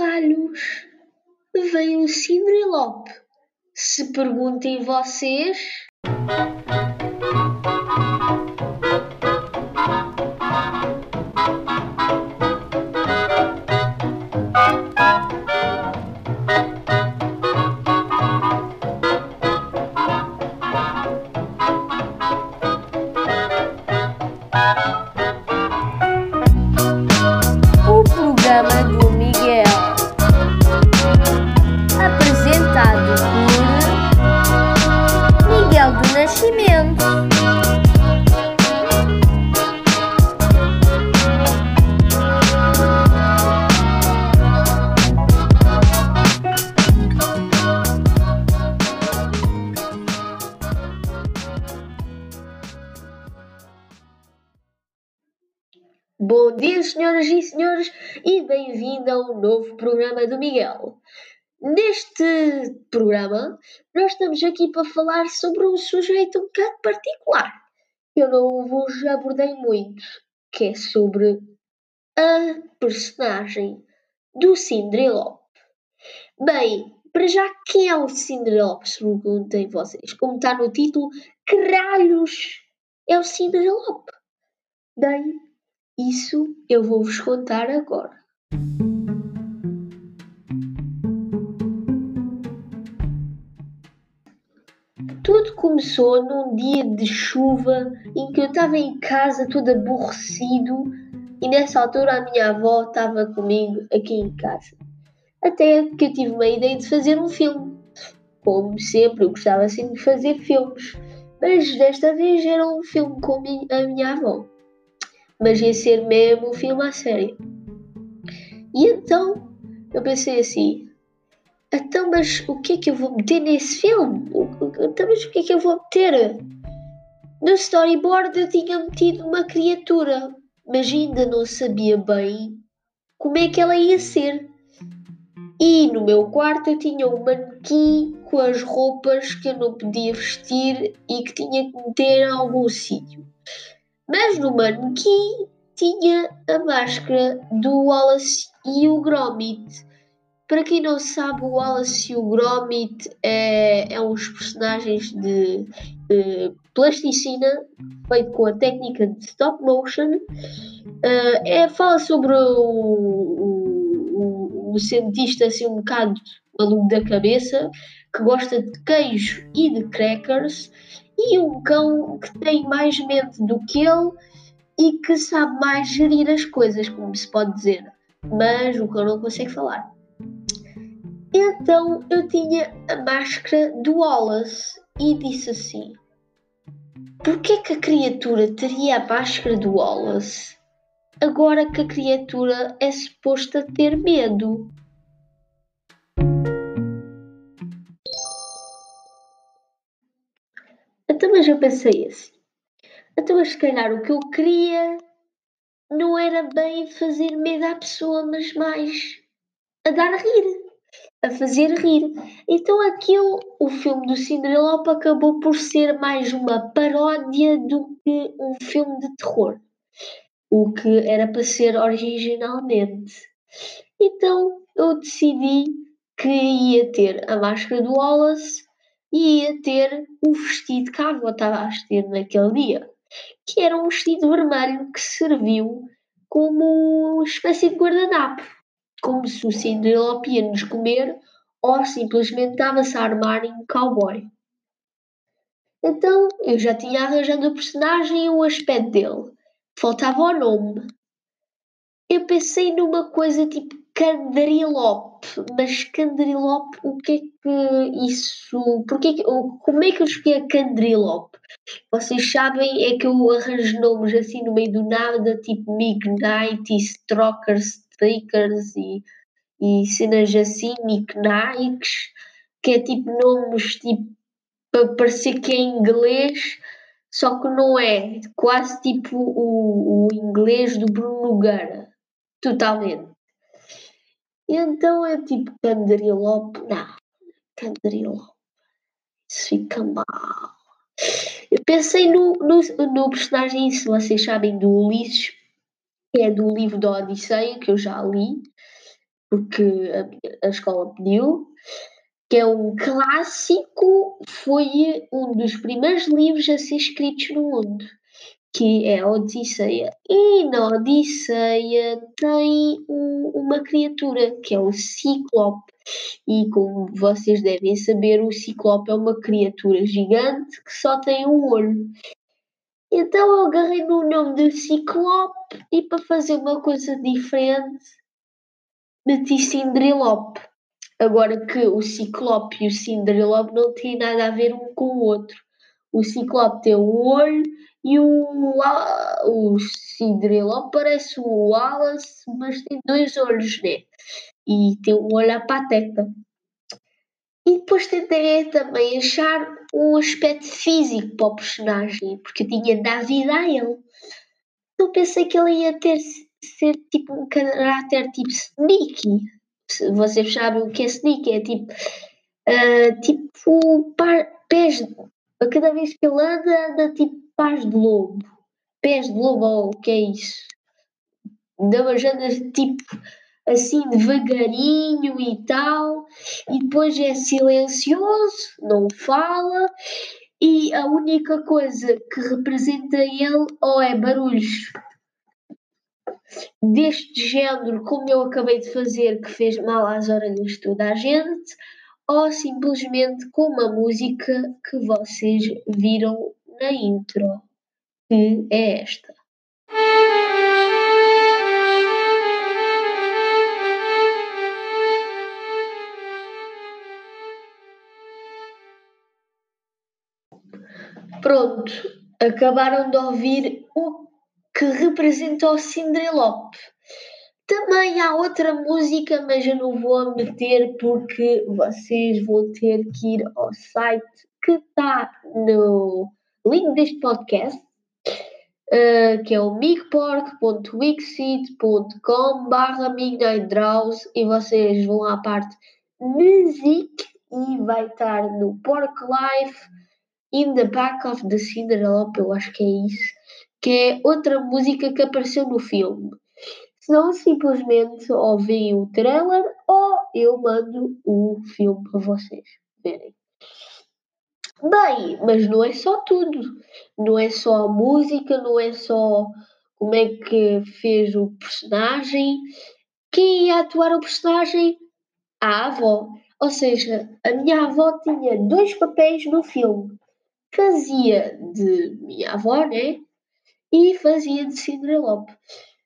ralhos veio o Cinderelop? Se perguntem vocês. O Bom dia, senhoras e senhores, e bem-vindo ao novo programa do Miguel. Neste programa, nós estamos aqui para falar sobre um sujeito um bocado particular. Eu não vos abordei muito, que é sobre a personagem do Cinderelop. Bem, para já, quem é o Cinderelop? Se perguntem vocês. Como está no título, que ralhos é o Cinderelop? Bem, isso eu vou-vos contar agora. Tudo começou num dia de chuva em que eu estava em casa todo aborrecido e nessa altura a minha avó estava comigo aqui em casa. Até que eu tive uma ideia de fazer um filme. Como sempre, eu gostava sempre de fazer filmes, mas desta vez era um filme com a minha avó mas ia ser mesmo um filme a sério. E então eu pensei assim: então, mas o que é que eu vou meter nesse filme? Então, mas o que é que eu vou meter? No storyboard eu tinha metido uma criatura, mas ainda não sabia bem como é que ela ia ser. E no meu quarto eu tinha um manequim com as roupas que eu não podia vestir e que tinha que meter em algum sítio. Mas no manequim tinha a máscara do Wallace e o Gromit. Para quem não sabe, o Wallace e o Gromit é, é uns personagens de, de plasticina feito com a técnica de stop motion. Uh, é, fala sobre o cientista assim um bocado maluco da cabeça que gosta de queijo e de crackers e um cão que tem mais mente do que ele e que sabe mais gerir as coisas, como se pode dizer. Mas o cão não consegue falar. Então eu tinha a máscara do Wallace e disse assim: Porquê que a criatura teria a máscara do Wallace agora que a criatura é suposta ter medo? Então, mas eu pensei assim. Então, mas se calhar o que eu queria não era bem fazer medo à pessoa, mas mais a dar a rir, a fazer rir. Então, aquilo, o filme do Cinderelop acabou por ser mais uma paródia do que um filme de terror, o que era para ser originalmente. Então, eu decidi que ia ter a máscara do Wallace e ia ter o vestido que a avó estava a vestir naquele dia, que era um vestido vermelho que serviu como espécie de guardanapo, como se o Cinderelop ia nos comer ou simplesmente estava-se a armar em cowboy. Então eu já tinha arranjado o personagem e o aspecto dele, faltava o nome. Eu pensei numa coisa tipo Candrilop, mas Candrilop, o que é que isso. Porque que, como é que eu escolhi a Candrilop? Vocês sabem é que eu arranjo nomes assim no meio do nada, tipo Midnight e Strokers, Strikers e, e cenas assim, Nicknikes, que é tipo nomes tipo para parecer que é inglês, só que não é. Quase tipo o, o inglês do Bruno Nogueira. Totalmente. E então é tipo Candrilop. Não, Candrilop. Isso fica mal. Eu pensei no, no, no personagem, se vocês sabem, do Ulisses, que é do livro da Odisseia, que eu já li. porque a, a escola pediu, que é um clássico, foi um dos primeiros livros a ser escritos no mundo, que é a Odisseia. E na Odisseia tem um, uma criatura, que é o Ciclope. E como vocês devem saber, o Ciclope é uma criatura gigante que só tem um olho. Então eu agarrei no nome do Ciclope e para fazer uma coisa diferente meti Cinderelope. Agora que o Ciclope e o Cinderelope não têm nada a ver um com o outro. O Ciclope tem um olho e o, o Cinderelope parece o Wallace, mas tem dois olhos, né? E tem um olho à pateta. E depois tentei também achar um aspecto físico para o personagem, porque eu tinha dar vida a ele. Eu pensei que ele ia ter ser tipo um caráter tipo sneaky. Vocês sabem o que é sneaky? É tipo, uh, tipo par, pés, cada vez que ele anda, anda tipo pés de lobo. Pés de lobo, ou o que é isso? Dá umas andas tipo assim devagarinho e tal, e depois é silencioso, não fala, e a única coisa que representa ele ou é barulhos deste género, como eu acabei de fazer, que fez mal às orelhas de toda a gente, ou simplesmente como a música que vocês viram na intro, que é esta. Pronto, acabaram de ouvir o que representa o Cinderelope. Também há outra música, mas eu não vou meter porque vocês vão ter que ir ao site que está no link deste podcast, uh, que é o migpork.wixit.com barra e vocês vão à parte music e vai estar no Pork Life in the back of the Cinderella, eu acho que é isso, que é outra música que apareceu no filme. Senão simplesmente ouvem o trailer ou eu mando o filme para vocês verem. Bem, mas não é só tudo. Não é só a música, não é só como é que fez o personagem. Quem ia atuar o personagem? A avó. Ou seja, a minha avó tinha dois papéis no filme fazia de minha avó, né? E fazia de Cinderelope.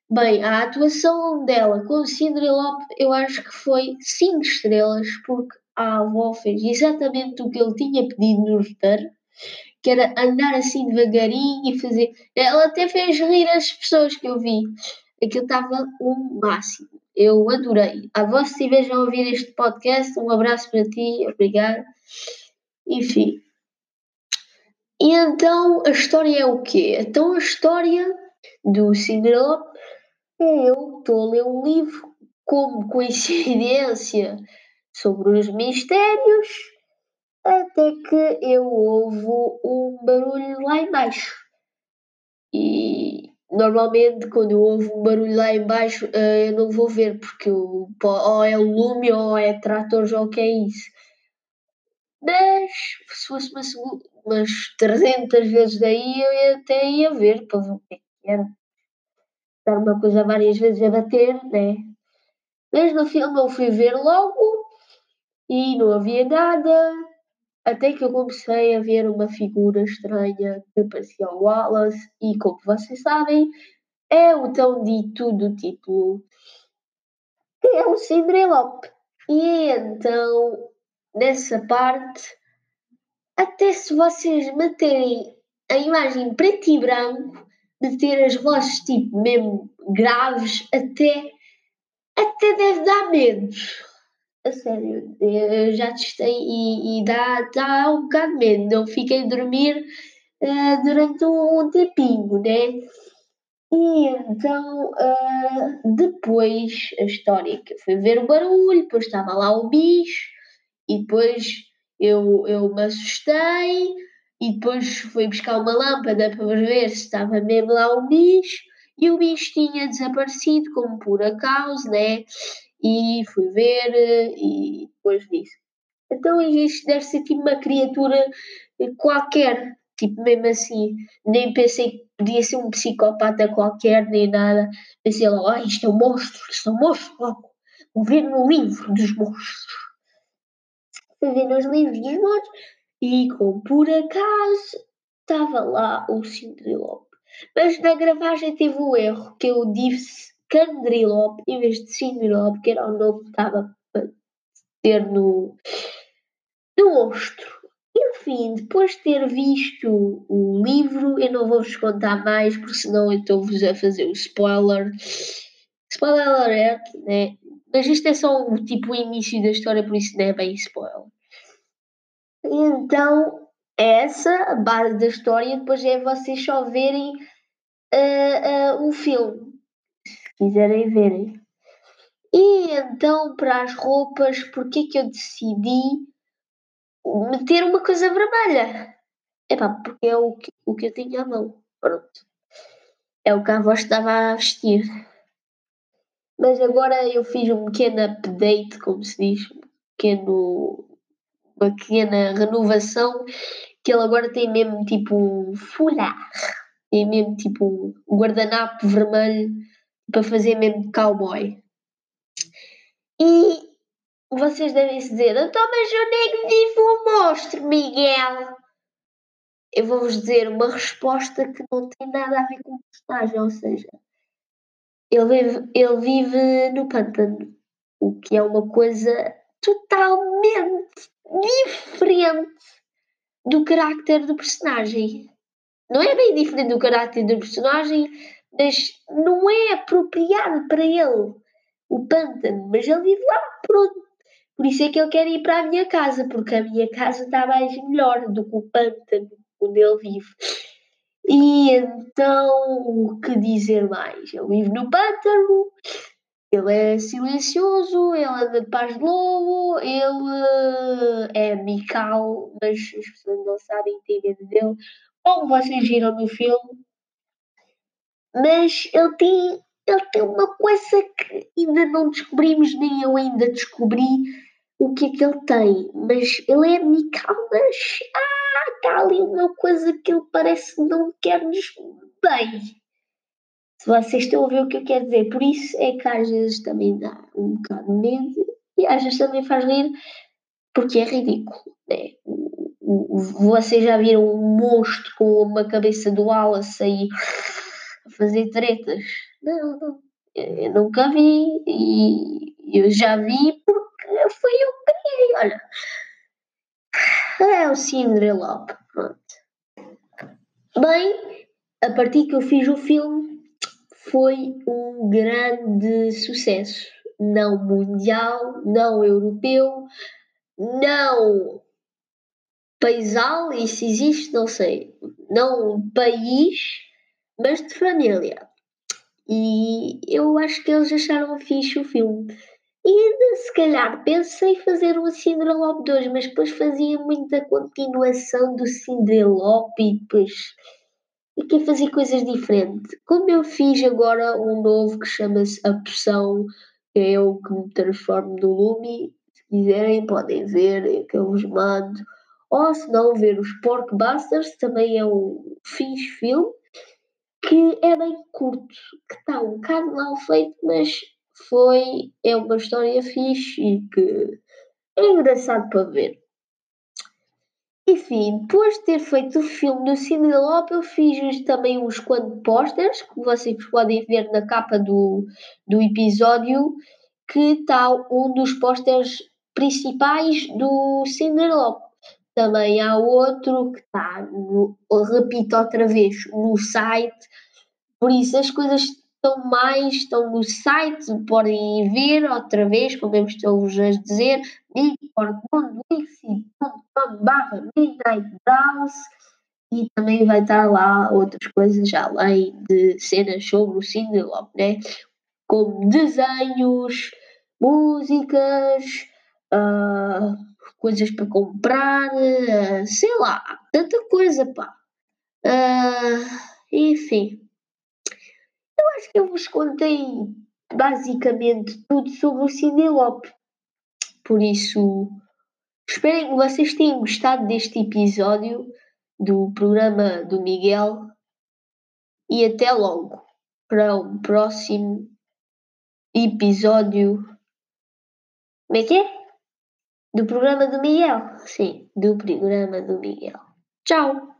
Bem, a atuação dela com Cinderelope eu acho que foi 5 estrelas, porque a avó fez exatamente o que ele tinha pedido no roteiro, que era andar assim devagarinho e fazer. Ela até fez rir as pessoas que eu vi. Aquilo estava o máximo. Eu adorei. A vós, se estiveres a ouvir este podcast, um abraço para ti, obrigado. Enfim, e então a história é o quê? Então a história do Cinderela eu estou a ler um livro como coincidência sobre os mistérios até que eu ouvo um barulho lá embaixo. E normalmente quando eu ouvo um barulho lá embaixo eh, eu não vou ver porque eu, ou é o lume ou é tratores ou o que é isso. Mas se fosse uma, umas 300 vezes daí eu até ia ver para ver o que, é que era. Dar uma coisa várias vezes a bater, né? Mas no filme eu fui ver logo e não havia nada. Até que eu comecei a ver uma figura estranha que parecia o Wallace, e como vocês sabem, é o tão dito do título, que é o Cinderelope. E então, nessa parte, até se vocês meterem a imagem preto e branco, meter as vozes tipo mesmo graves, até, até deve dar medo. A sério, eu já testei e, e dá, dá um bocado de medo. Eu fiquei a dormir uh, durante um, um, tempinho, né? E então, uh, depois, a história que fui ver o barulho, depois estava lá o bicho, e depois eu, eu me assustei e depois fui buscar uma lâmpada para ver se estava mesmo lá o bicho e o bicho tinha desaparecido como por acaso, né? e fui ver e depois disse. Então isto deve ser tipo uma criatura eh, qualquer, tipo mesmo assim, nem pensei que podia ser um psicopata qualquer, nem nada. Pensei logo, ah, isto é um monstro, isto é um monstro, logo. Vou ver no livro dos monstros. Fui ver nos livros dos monstros e como por acaso estava lá o Cinderelop. Mas na gravagem teve o erro que eu disse Candrilop em vez de Cinderelop, que era o nome que estava para ter no, no monstro. Enfim, depois de ter visto o livro, eu não vou-vos contar mais, porque senão eu estou-vos a fazer o spoiler. Spoiler alert, né? Mas isto é só o tipo o início da história, por isso não é bem spoiler. Então, essa a base da história, depois é vocês só verem uh, uh, o filme, se quiserem verem. E então, para as roupas, porque que eu decidi meter uma coisa vermelha? Epá, porque é o que, o que eu tinha à mão. Pronto. É o que a avó estava a vestir. Mas agora eu fiz um pequeno update, como se diz, um pequeno, pequena renovação, que ele agora tem mesmo tipo foulard, tem mesmo tipo um guardanapo vermelho para fazer mesmo cowboy. E vocês devem se dizer, então mas eu nem vivo o monstro, Miguel. Eu vou-vos dizer uma resposta que não tem nada a ver com o personagem, ou seja, ele vive, ele vive no pântano, o que é uma coisa totalmente diferente do carácter do personagem. Não é bem diferente do carácter do personagem, mas não é apropriado para ele o pântano, mas ele vive lá, pronto. Por isso é que ele quer ir para a minha casa, porque a minha casa está mais melhor do que o pântano onde ele vive. E então, o que dizer mais? Ele vive no pântano, ele é silencioso, ele anda de paz de lobo, ele é amical, mas as pessoas não sabem, têm medo dele, como vocês viram no filme. Mas ele tem, ele tem uma coisa que ainda não descobrimos, nem eu ainda descobri o que é que ele tem. Mas ele é amical, mas ah, está ali uma coisa que ele parece não quer-nos bem. Vocês estão a ver o que eu quero dizer, por isso é que às vezes também dá um bocado de medo e às vezes também faz rir porque é ridículo. Né? Vocês já viram um monstro com uma cabeça do Wallace aí a fazer tretas? Não, não. Eu nunca vi e eu já vi porque foi eu que criei, olha. É o Cinderella, pronto. Bem, a partir que eu fiz o filme, foi um grande sucesso. Não mundial, não europeu, não paisal, isso existe, não sei. Não país, mas de família. E eu acho que eles acharam fixe o filme. E ainda se calhar pensei fazer um Cinderelop 2, mas depois fazia muita continuação do Cinderelop e depois e quer fazer coisas diferentes. Como eu fiz agora um novo que chama-se A Poção, que é eu que me transformo no Lumi. Se quiserem, podem ver, é que eu vos mando. Ou se não, ver os Porkbusters, também é um fixe filme, que é bem curto, que está um bocado mal feito, mas foi, é uma história fixe e que é engraçado para ver. Enfim, depois de ter feito o filme do Cinderella, eu fiz também uns quantos posters, que vocês podem ver na capa do, do episódio, que está um dos posters principais do Cinderella. Também há outro que está, repito outra vez, no site. Por isso as coisas estão mais, estão no site, podem ver outra vez, como eu estou-vos a dizer, barra e também vai estar lá outras coisas além de cenas sobre o Cinderlop, né? Como desenhos, músicas, uh, coisas para comprar, uh, sei lá, tanta coisa, pá. Uh, enfim, eu acho que eu vos contei basicamente tudo sobre o Cindy Lop. Por isso, espero que vocês tenham gostado deste episódio do programa do Miguel e até logo para um próximo episódio. Como é que é? Do programa do Miguel. Sim, do programa do Miguel. Tchau!